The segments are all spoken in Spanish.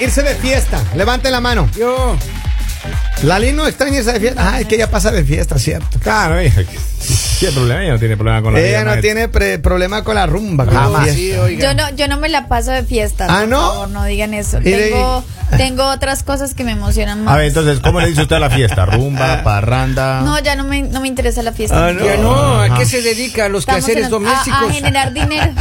irse de fiesta, levanten la mano. Yo. Lali no extraña irse de fiesta. Ah, es que ella pasa de fiesta, ¿cierto? Claro, hija. ¿Qué problema? Ella no tiene problema con la Ella vida, no tiene pre- problema con la rumba. con la. Sí. Yo no, yo no me la paso de fiesta. ¿Ah, por no? favor, no digan eso. De- Tengo, otras cosas que me emocionan más. A ver, entonces, ¿cómo le dice usted a la fiesta? ¿Rumba, parranda? No, ya no me, no me interesa la fiesta. Ah, no. Ya no, ¿a qué se dedica? A los Estamos quehaceres en domésticos. A, a generar dinero.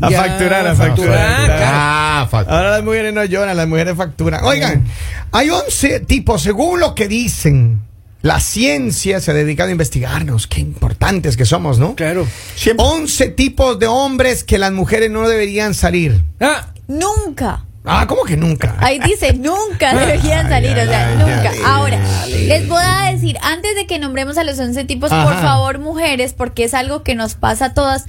A Ya, facturar, a facturar. facturar, claro. Ah, factura. Ahora las mujeres no lloran, las mujeres facturan. Oigan, hay 11 tipos, según lo que dicen, la ciencia se ha dedicado a investigarnos. Qué importantes que somos, ¿no? Claro. Siempre. 11 tipos de hombres que las mujeres no deberían salir. Ah, Nunca. Ah, ¿cómo que nunca? Ahí dice, nunca deberían salir, o sea, nunca. Ahora, les voy a decir, antes de que nombremos a los 11 tipos, por favor, mujeres, porque es algo que nos pasa a todas,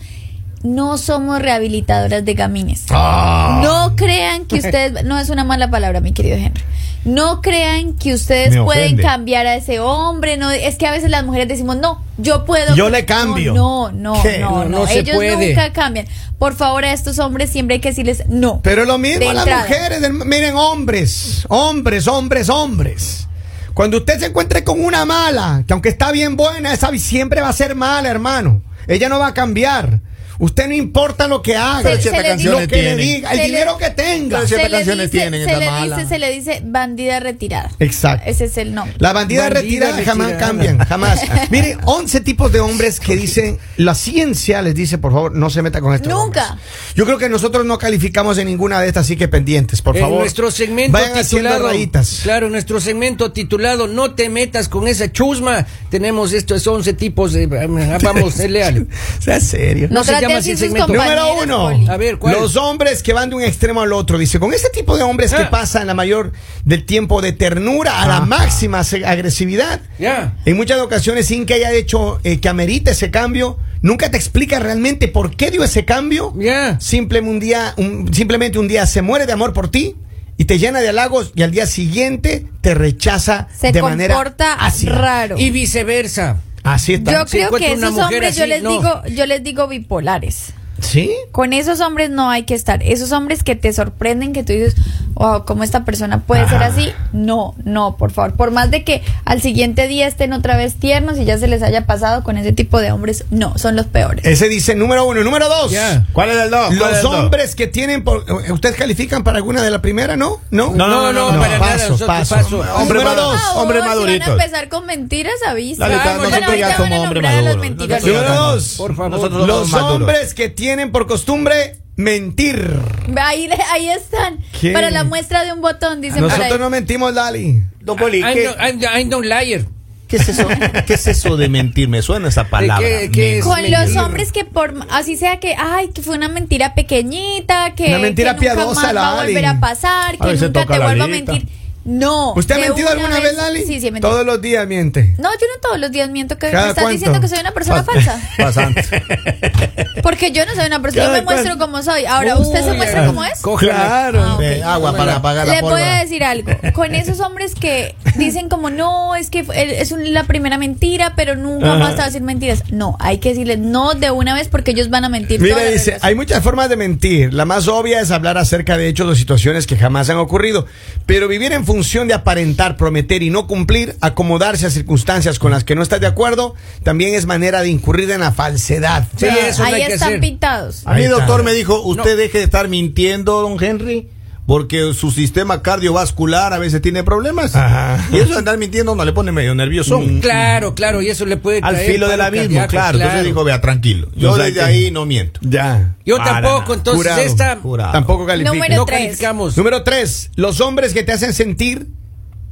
no somos rehabilitadoras de gamines. Ah. No crean que ustedes, no es una mala palabra, mi querido Henry. No crean que ustedes pueden cambiar a ese hombre. No, es que a veces las mujeres decimos, no, yo puedo. Yo le cambio. No, no, ¿Qué? no, No, no, Ellos puede. nunca cambian. Por favor, a estos hombres siempre hay que decirles no. Pero lo mismo a las mujeres. miren, hombres, hombres, hombres, hombres. Cuando usted se encuentre con una mala, que aunque está bien buena, esa siempre va a ser mala, hermano. Ella no va a cambiar. Usted no importa lo que haga, Se- se lo le que le diga, el se le- dinero que tenga. Pero ¿Ciertas canciones tienen se le mala? dice, se le dice bandida retirada. Exacto. Ese es el nombre. La bandida, Bandida retirada jamás cambian, jamás. Mire, 11 tipos de hombres que dicen, la ciencia les dice, por favor, no se meta con estos Nunca. hombres. Yo creo que nosotros no calificamos en ninguna de estas, así que pendientes, por en favor. nuestro segmento Vayan haciendo titulado. rayitas. Claro, en nuestro segmento titulado No te metas con esa chusma. Tenemos estos 11 tipos de. Vamos, es leal. Sea serio. No No, se trate llama así así el sus segmento. compañeras, Número uno. Poli. A ver, ¿cuál? Los hombres que van de un extremo al otro. Dice, con este tipo de hombres que Ah. pasan la mayor del tiempo de ternura a la Ajá. máxima agresividad. Ya. En muchas ocasiones, sin que haya hecho eh, que amerite ese cambio, nunca te explica realmente por qué dio ese cambio. Ya. Simple un día, un- simplemente un día se muere de amor por ti y te llena de halagos y al día siguiente te rechaza Se de manera comporta ácida. raro. Y viceversa. Así está. Yo creo que esos hombres, yo les no. digo, yo les digo bipolares. ¿Sí? Con esos hombres no hay que estar. Esos hombres que te sorprenden, que tú dices, wow, ¿cómo esta persona puede ser así? No, no, por favor. Por más de que al siguiente día estén otra vez tiernos y ya se les haya pasado con ese tipo de hombres, no, son los peores. Ese dice número uno. Número dos. ¿Cuál es el dos? ¿Cuál es Los el dos? hombres que tienen por, eh, ¿Ustedes califican para alguna de la primera, no? ¿No? No, no, no, no, para nada. paso, paso. paso. Hombre Número maduro. dos. Hombres oh, si van a empezar con mentiras, avisa. Bueno, ya ahorita somos van a hombres nombrar a los maduros. mentirosos. Nosotros Número dos. Por favor. Los hombres que tienen por costumbre mentir. Ahí, ahí están. ¿Qué? Para la muestra de un botón, dicen por ahí. Nosotros no mentimos, Lali. Don Poli, I'm ¿qué, no, I'm, I'm no liar. qué es eso? ¿Qué es eso de mentir? Me suena esa palabra. qué- qué es? Con mentir. los hombres que por así sea que ay que fue una mentira pequeñita que, Una mentira que nunca piadosa, más va a volver a pasar A que nunca te vuelva a mentir no ¿Usted ha mentido una alguna vez, Lali? sí sí he mentido Todos los días miente. no yo no todos los días miento que me ¿Cada estás cuánto? diciendo que soy una persona Pas- falsa Pasante. porque yo no soy una persona yo ¿Cada me muestro como soy ahora usted se muestra como es. Claro. Ah. Eh, agua para apagar la Les voy a decir algo. Con esos hombres que dicen como, no, es que fue- es un- la primera mentira, pero nunca más te va a decir mentiras. No, hay que decirles no de una vez porque ellos van a mentir. Mira, dice, hay muchas formas de mentir. La más obvia es hablar acerca de hechos o situaciones que jamás han ocurrido. Pero vivir en función de aparentar, prometer y no cumplir, acomodarse a circunstancias con las que no estás de acuerdo, también es manera de incurrir en la falsedad. Sí, eso no Ahí hay que están hacer. pintados. A mí, Ahí está. doctor, me dijo, usted No. deje de estar mintiendo, don Henry, porque su sistema cardiovascular a veces tiene problemas. Ajá. Y eso de andar mintiendo no le pone medio nervioso. Claro, claro, y eso le puede Al traer filo del abismo, cardíaco, claro. Entonces dijo, vea, tranquilo. Yo O sea desde que- ahí no miento. Ya. Yo Para tampoco, nada. entonces Jurado, esta jurado. Tampoco califica. Número no tres. calificamos. Número tres, los hombres que te hacen sentir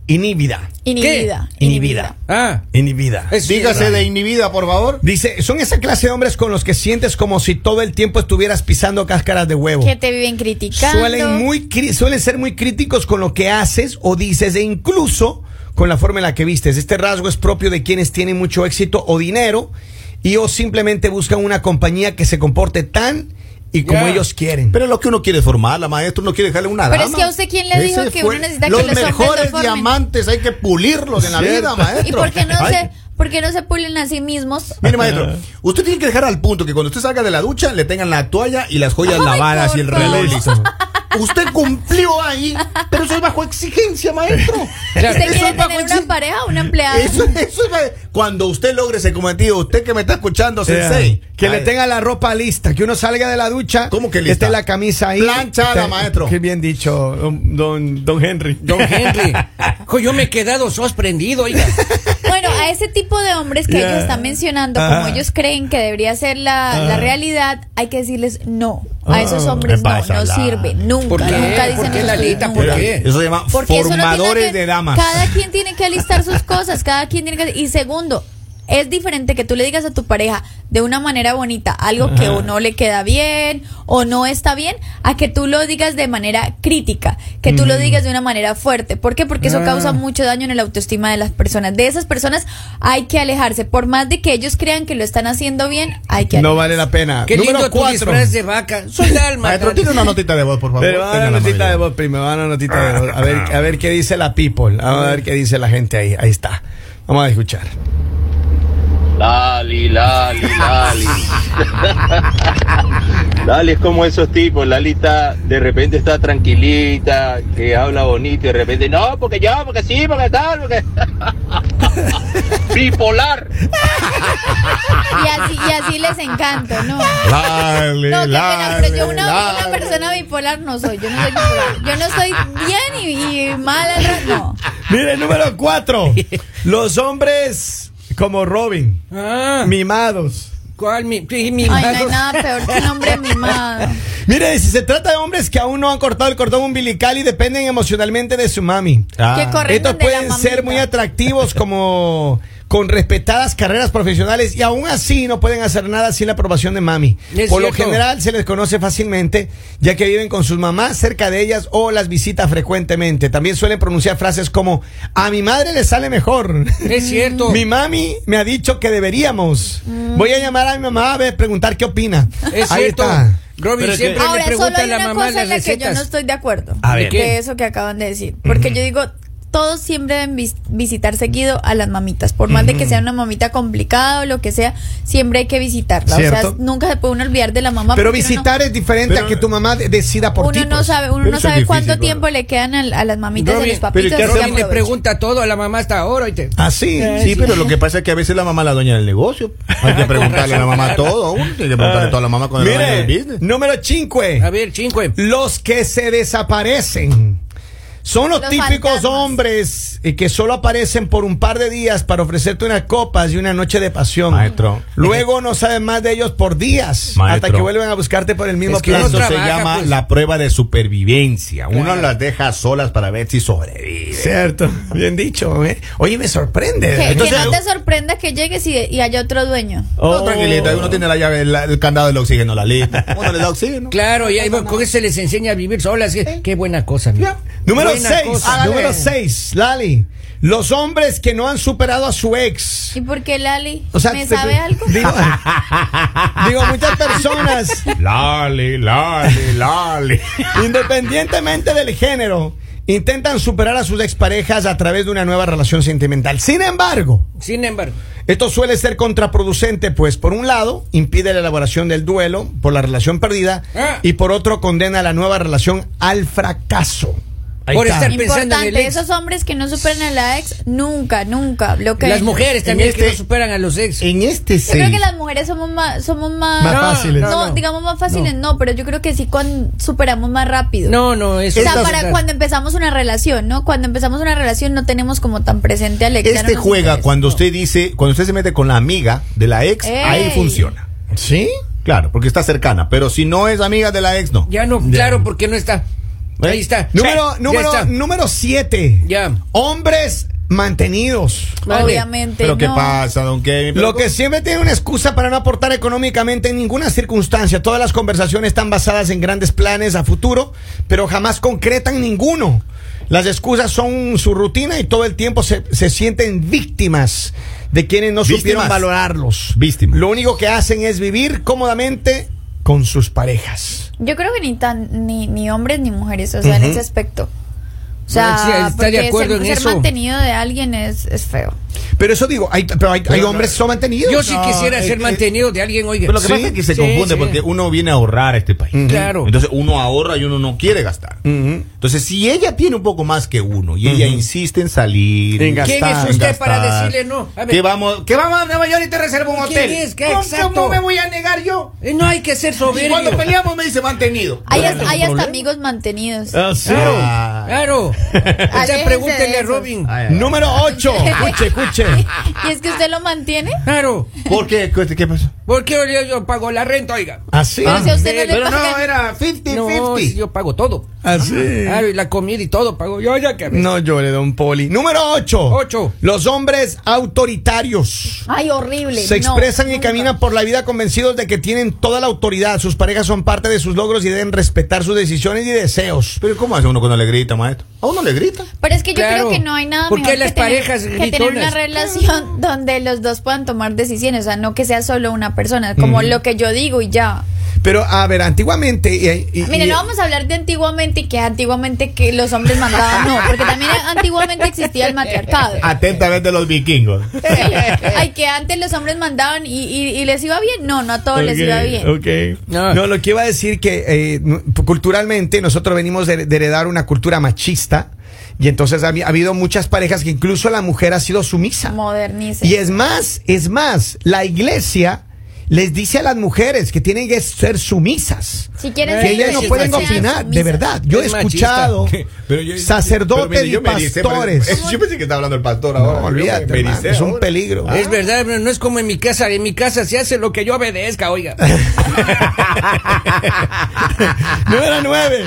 inhibida. Inhibida. Inhibida. Ah, Inhibida. es Dígase de inhibida, por favor. Dice, son esa clase de hombres con los que sientes como si todo el tiempo estuvieras pisando cáscaras de huevo. Que te viven criticando. Suelen, muy, suelen ser muy críticos con lo que haces o dices e incluso con la forma en la que vistes. Este rasgo es propio de quienes tienen mucho éxito o dinero y o simplemente buscan una compañía que se comporte tan y como ellos quieren. Pero lo que uno quiere formar, la maestra, uno quiere dejarle una Pero dama. es que a usted quién le dijo Ese que fue- uno necesita que los los hombres lo mejores formen. diamantes hay que pulirlos en la Cierto. vida, maestro. ¿Y por qué no Ay, se, por qué no se pulen a sí mismos? Mire, maestro, usted tiene que dejar al punto que cuando usted salga de la ducha le tengan la toalla y las joyas Ay, lavadas y el reloj listo. Usted cumplió ahí, pero eso es bajo exigencia, maestro. Claro, ¿Usted quiere tener una pareja o una empleada? Eso, eso es cuando usted logre ese cometido, usted que me está escuchando, sensei. Que le tenga la ropa lista, que uno salga de la ducha. ¿Cómo que lista? esté la camisa ahí. Planchada, maestro. Qué bien dicho, don, don, don Henry. Don Henry. Yo me he quedado sorprendido, oiga. A ese tipo de hombres que ellos están mencionando, como ellos creen que debería ser la, la realidad, hay que decirles no. A esos Ah, hombres ¿qué no, no la- sirve. Nunca, ¿Por qué? nunca dicen ¿Por qué, nunca. ¿Por qué? Eso se llama Porque eso no formadores que- de damas. Cada quien tiene que alistar sus cosas, cada quien tiene que... Y segundo, es diferente que tú le digas a tu pareja de una manera bonita algo que o no le queda bien o no está bien, a que tú lo digas de manera crítica, que tú lo digas de una manera fuerte. ¿Por qué? Porque eso Ah. causa mucho daño en la autoestima de las personas. De esas personas hay que alejarse. Por más de que ellos crean que lo están haciendo bien, hay que No alejarse. vale la pena. Qué Número lindo tu cuatro. disfraz de vaca. Soy Dalma. Maestro, tiene una notita de voz, por favor. Pero va a Tenga dar la notita de voz primero, va notita de voz. A ver, a ver qué dice la people. A ver qué dice la gente ahí. Ahí está. Vamos a escuchar. Lali, Lali, Lali. Lali es como esos tipos. Lali está, de repente está tranquilita, que habla bonito y de repente, no, porque yo, porque sí, porque tal, porque. Bipolar. Y así, y así les encanta, ¿no? Lali, No, qué pena, Lali, pero yo una, una persona bipolar no soy. Yo no soy bipolar. Yo no soy bien y, y mal No. Mire, número cuatro. Los hombres como Robin, Ah, mimados. ¿cuál? Mi, Ay, no hay nada peor que un hombre mimado. Mire, si se trata de hombres que aún no han cortado el cordón umbilical y dependen emocionalmente de su mami. Ah. Que Estos pueden ser muy atractivos como con respetadas carreras profesionales y aún así no pueden hacer nada sin la aprobación de mami. Es Por lo general se les conoce fácilmente ya que viven con sus mamás cerca de ellas o las visita frecuentemente. También suelen pronunciar frases como a mi madre le sale mejor. Es cierto. Mi mami me ha dicho que deberíamos. Voy a llamar a mi mamá a ver, preguntar qué opina. Es Ahí cierto. está. Robin Pero siempre Ahora, le solo pregunta a hay la una mamá cosa en la las que yo no recetas. estoy de acuerdo. A ver. de ¿Qué? eso que acaban de decir. Porque yo digo, todos siempre deben vis- visitar seguido a las mamitas. Por más de que sea una mamita complicada o lo que sea, siempre hay que visitarla. O sea, nunca se puede uno olvidar de la mamá. Pero no- visitar es diferente Pero- a que tu mamá de- decida por ti. uno no pues. sabe, uno Pero no sabe cuánto tiempo le quedan al- a, las mamitas los pero ¿y papitos. así que hacemos? Robin le pregunta todo a la mamá hasta ahora. ¿oíste? Así. Eh, Sí, pero lo que pasa es que a veces la mamá es la dueña del negocio. Hay que preguntarle a la mamá todo. a uno Tiene que preguntarle todo a la mamá con el dueño del Mire, business. número 5. A ver, cinco. Los que se desaparecen. Son los, Los típicos fantasmas. hombres eh, que solo aparecen por un par de días para ofrecerte unas copas y una noche de pasión. Maestro. Luego no saben más de ellos por días. Maestro. Hasta que vuelven a buscarte por el mismo Es que plazo. Eso se trabaja, llama pues. la prueba de supervivencia. Uno las deja solas para ver si sobrevive. Cierto, bien dicho. ¿eh? Oye, me sorprende. Que, Entonces, que no te sorprenda que llegues y, y haya otro dueño. No, Oh. tranquilita, uno tiene la llave, la- el candado del oxígeno, la lista. Uno le da oxígeno. Claro, y ahí, con eso se les enseña a vivir solas. Qué, qué buena cosa. mira. Número Buena 6. cosa. Número 6, Lali. Los hombres que no han superado a su ex. ¿Y por qué Lali? O sea, ¿Me te- sabe algo? Digo, digo, muchas personas, Lali, Lali, Lali. independientemente del género, intentan superar a sus exparejas a través de una nueva relación sentimental. Sin embargo, Sin embargo, esto suele ser contraproducente, pues por un lado impide la elaboración del duelo por la relación perdida Ah. y por otro condena la nueva relación al fracaso. Ahí Por está. estar pensando en el Importante, ex. esos hombres que no superan a la ex, nunca, nunca. Lo que las mujeres también en que este- no superan a los ex. En este Yo creo que las mujeres somos más, somos más, Más No, fáciles. no, no, no. digamos más fáciles, no. pero yo creo que sí cuando superamos más rápido. No, no, eso O sea, para cuando empezamos una relación, ¿no? Cuando empezamos una relación no tenemos como tan presente al ex. Este juega interesa. cuando usted dice, cuando usted se mete con la amiga de la ex, Ey. ahí funciona. ¿Sí? Claro, porque está cercana. Pero si no es amiga de la ex, no. Ya no, claro, porque no está. Ahí está. Número, Sí, número, ya está. número siete. Ya. Hombres mantenidos. Obviamente. Pero ¿qué no. pasa, don Kevin? Lo que siempre tiene una excusa para no aportar económicamente en ninguna circunstancia. Todas las conversaciones están basadas en grandes planes a futuro, pero jamás concretan ninguno. Las excusas son su rutina y todo el tiempo se, se sienten víctimas de quienes no supieron valorarlos. Víctimas. Lo único que hacen es vivir cómodamente con sus parejas. Yo creo que ni tan ni, ni hombres ni mujeres, o sea, en ese aspecto. O sea, Sí, está de porque acuerdo ser, en ser eso. mantenido de alguien es, es feo. Pero eso digo, hay, pero hay, hombres que son mantenidos. Yo sí No, quisiera es ser que- mantenido de alguien, oiga. Pero lo que Sí, pasa es que se sí, confunde sí. porque uno viene a ahorrar a este país. Claro. Entonces uno ahorra y uno no quiere gastar. Entonces, si ella tiene un poco más que uno y ella insiste en salir, En ¿Quién es usted gastar, para decirle no? A ver. Que vamos, que vamos a Nueva York y te reservo un ¿Quién hotel. es? ¿Qué? ¿Cómo, me voy a negar yo? Eh, no hay que ser Y soberbio. cuando peleamos me dice mantenido. Hay, hasta- hay amigos mantenidos. Ah, sí. Claro, Ah. claro. O sea, Aléjense pregúntele a. Robin. Número 8. Escuche, escuche. ¿Y es que usted lo mantiene? Claro. ¿Por qué? ¿Qué, qué pasó? ¿Por qué yo, yo pago la renta, oiga? Así. Pero si usted no Pero no, era 50-50. No, si yo pago todo. Así. Claro, y la comida y todo pago yo, ya que. No llore, don Poli. Número 8. Ocho. Los hombres autoritarios. Ay, horrible. Se no, expresan y nunca. caminan por la vida convencidos de que tienen toda la autoridad. Sus parejas son parte de sus logros y deben respetar sus decisiones y deseos. Pero ¿cómo hace uno cuando le grita, maestro? ¿A uno le grita? Pero es que yo Claro. creo que no hay nada ¿Por qué mejor las que, tener, parejas que tener una relación donde los dos puedan tomar decisiones, o sea, no que sea solo una persona, como lo que yo digo y ya. Pero, a ver, antiguamente. y- y- Mire, y- no vamos a hablar de antiguamente y que antiguamente que los hombres mandaban, no, porque también antiguamente existía el matriarcado. Atentamente los vikingos. Sí. Ay, que antes los hombres mandaban y, y- y les iba bien. No, no a todos les iba bien. ok. No. No. lo que iba a decir que eh, culturalmente nosotros venimos de, de heredar una cultura machista y entonces ha, ha habido muchas parejas que incluso la mujer ha sido sumisa. Modernice. Y es más, es más, la iglesia les dice a las mujeres que tienen que ser sumisas. Si quieren Que ser ellas no pueden machista. opinar, de verdad. Yo he Es escuchado Pero yo- sacerdotes pero mire, y yo me ericé, pastores. pero- Yo pensé que estaba hablando el pastor No, ahora. Yo olvídate, me- ericé es un peligro. Es verdad, no es como en mi casa. En mi casa se hace lo que yo obedezca, oiga. Número nueve.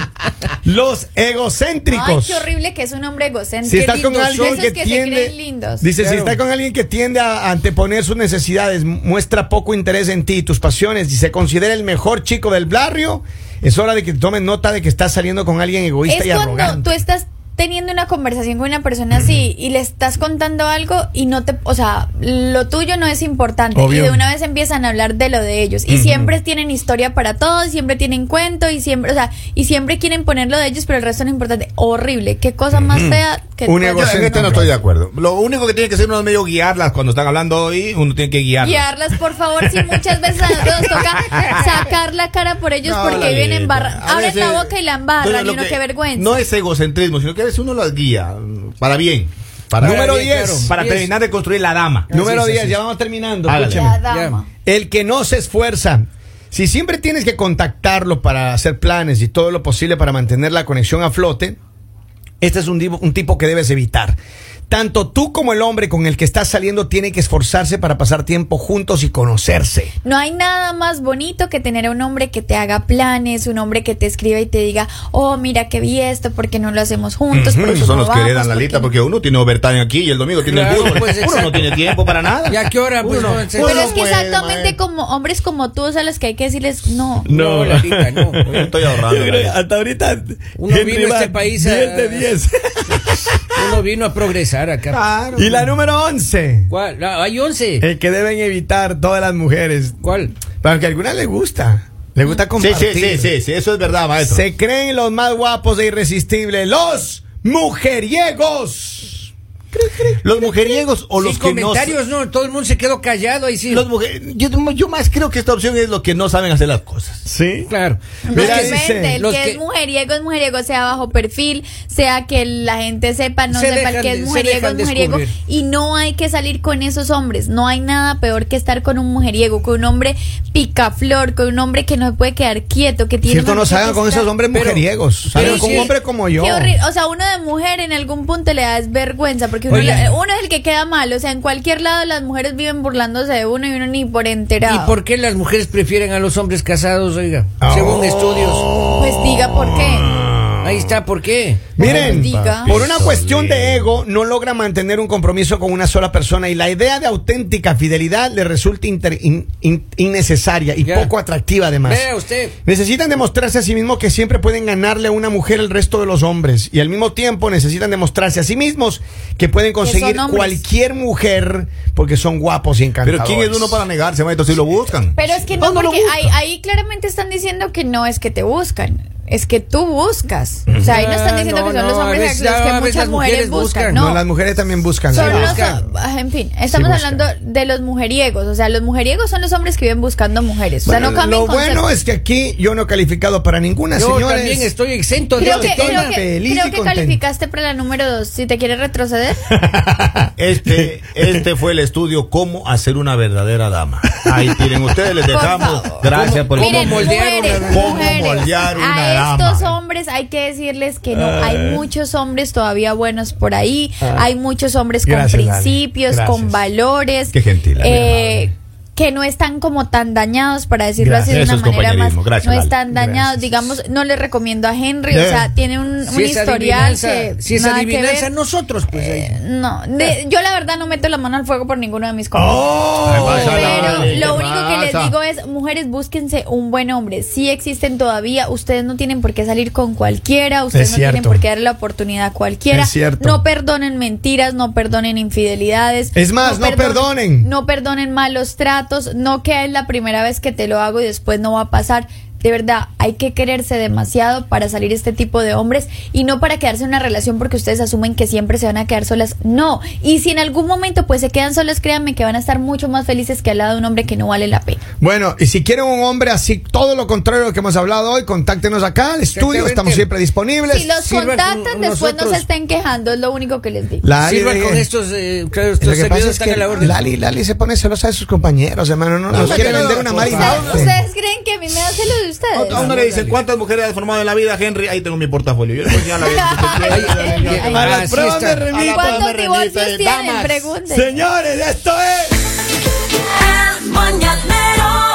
Los Ay, egocéntricos. qué horrible que es un hombre egocéntrico. Si Qué estás con alguien que, se tiende, creen lindos. dice, si Claro. está con alguien que tiende a anteponer sus necesidades, muestra poco interés en ti y tus pasiones y se considera el mejor chico del barrio, es hora de que tomes nota de que estás saliendo con alguien egoísta es y cuando arrogante. tú estás teniendo una conversación con una persona así y le estás contando algo y no te, o sea, lo tuyo no es importante Obvio. y de una vez empiezan a hablar de lo de ellos y siempre tienen historia para todos, siempre tienen cuento y siempre, o sea, y siempre quieren poner lo de ellos, pero el resto no es importante. Horrible, qué cosa más fea que Un Yo en este no estoy de acuerdo. Lo único que tiene que hacer uno es medio guiarlas cuando están hablando y uno tiene que guiarlas. Guiarlas, por favor, si muchas veces a nosotros nos toca la cara por ellos No, porque viven neta. en barra. A Abren veces- la boca y la embarran, y lo uno que- qué vergüenza. No es egocentrismo, sino que a veces uno las guía para bien. Para Número bien, 10. claro. Para Diez. terminar de construir la dama. Número Así es, 10, así ya vamos terminando. La dama. El que no se esfuerza. Si siempre tienes que contactarlo para hacer planes y todo lo posible para mantener la conexión a flote, este es un tipo que debes evitar. Tanto tú como el hombre con el que estás saliendo tiene que esforzarse para pasar tiempo juntos y conocerse. No hay nada más bonito que tener a un hombre que te haga planes, un hombre que te escriba y te diga, oh, mira que vi esto, porque no lo hacemos juntos? ¿Por qué Esos son no los que vamos? heredan la ¿Por lista qué porque uno tiene overtime aquí y el domingo tiene Claro, el fútbol. pues, uno no tiene tiempo para nada. ¿Y a qué hora? Pues, Uno- no, se- uno Pero no es que puede, exactamente como hombres como tú, o sea, los que hay que decirles no. No, Lalita, no. Yo estoy ahorrando. la lista. Hasta ahorita. Uno vino a este país a- 10 de 10. Uno vino a progresar acá. Claro. y la número 11. ¿Cuál? Hay 11. El que deben evitar todas las mujeres. ¿Cuál? Para que a algunas les gusta. Les gusta Sí, compartir. sí, sí, sí, sí, eso es verdad, maestro. Se creen los más guapos e irresistibles. Los mujeriegos. Los mujeriegos o Sin los que no. comentarios, no, todo el mundo se quedó callado ahí sí. Los mujer- yo, yo más creo que esta opción es los que no saben hacer las cosas. Sí. Claro. Mira, dice, el los que, que- es mujeriego es mujeriego, sea bajo perfil, sea que la gente sepa, no Se sepa dejan el que es mujeriego, es mujeriego. descubrir. Y no hay que salir con esos hombres. No hay nada peor que estar con un mujeriego, con un hombre picaflor, con un hombre que no se puede quedar quieto, que tiene. Cierto, no que salgan con esos hombres Pero- mujeriegos. Salgan pero con sí, un hombre como yo. Qué horrible. O sea, uno de mujer en algún punto le da es vergüenza porque uno, es el que queda mal. O sea, en cualquier lado las mujeres viven burlándose de uno y uno ni por enterado. ¿Y por qué las mujeres prefieren a los hombres casados, oiga? Oh. Según estudios. Pues diga por qué. Ahí está, ¿por qué? Miren, por una cuestión de ego, no logra mantener un compromiso con una sola persona y la idea de auténtica fidelidad le resulta inter- in- in- innecesaria y poco atractiva además. Vea usted. Necesitan demostrarse a sí mismos que siempre pueden ganarle a una mujer el resto de los hombres y al mismo tiempo necesitan demostrarse a sí mismos que pueden conseguir cualquier mujer porque son guapos y Pero encantadores. ¿quién es uno para negarse, maestro, si lo buscan? Pero es que no, ¿Dónde lo porque buscan? ahí, ahí claramente están diciendo que no es que te buscan. Es que tú buscas. O sea, ahí no están Ah, diciendo no, que son los no, hombres veces- los a que muchas mujeres mujeres buscan. buscan. No, No, las mujeres también buscan. son sí. los, buscan. ah, en fin, estamos hablando de los mujeriegos. O sea, los mujeriegos son los hombres que viven buscando mujeres. O sea, Bueno, no lo bueno es que aquí yo no he calificado para ninguna, Yo señores. también estoy exento de Creo este que, creo que, feliz creo que contento. calificaste para la número dos. Si te quieres retroceder, Este, este fue el estudio Cómo hacer una verdadera dama. Ahí tienen ustedes, les Por dejamos. Gracias por el miren, moldear mujeres, una- moldear una estos hombres hay que decirles que no, hay muchos hombres todavía buenos por ahí, Ah. hay muchos hombres con Gracias, principios, con valores, Qué gentil, eh, que no están como tan dañados, para decirlo así de una manera más. Gracias, no están dañados, Gracias. digamos, no le recomiendo a Henry, o sea, tiene un, un Si es historial que si es adivinanza, nosotros, pues. Eh, no, de- yo la verdad no meto la mano al fuego por ninguno de mis Oh, compañeros. ¿Qué pasa, Pero mujeres, búsquense un buen hombre. Si existen todavía, ustedes no tienen por qué salir con cualquiera, ustedes Es no tienen por qué darle la oportunidad a cualquiera. Es cierto. No perdonen mentiras, no perdonen infidelidades. Es más, no perdonen. No perdonen malos tratos, no que es la primera vez que te lo hago y después no va a pasar. De verdad, hay que quererse demasiado para salir este tipo de hombres y no para quedarse en una relación porque ustedes asumen que siempre se van a quedar solas. No. Y si en algún momento pues se quedan solas, créanme que van a estar mucho más felices que al lado de un hombre que no vale la pena. Bueno, y si quieren un hombre así, todo lo contrario de lo que hemos hablado hoy, contáctenos acá al estudio, estamos siempre disponibles. Si los contactan, con después no se estén quejando, es lo único que les digo. Lali, Sirvan de- con estos, eh, claro, Lo que pasa es que la. Lali, Lali se pone celosa de sus compañeros, hermano. No, nos No, quiere no, vender una imagen. ¿Ustedes creen que a mí me da celos de ustedes? A uno le dicen, ¿cuántas mujeres has formado en la vida, Henry? Ahí tengo mi portafolio. Yo le voy a enseñar la vida. A las pruebas me remito. ¿Cuántos divorcios remite, tienen? Pregunten. Señores, esto es... El mañanero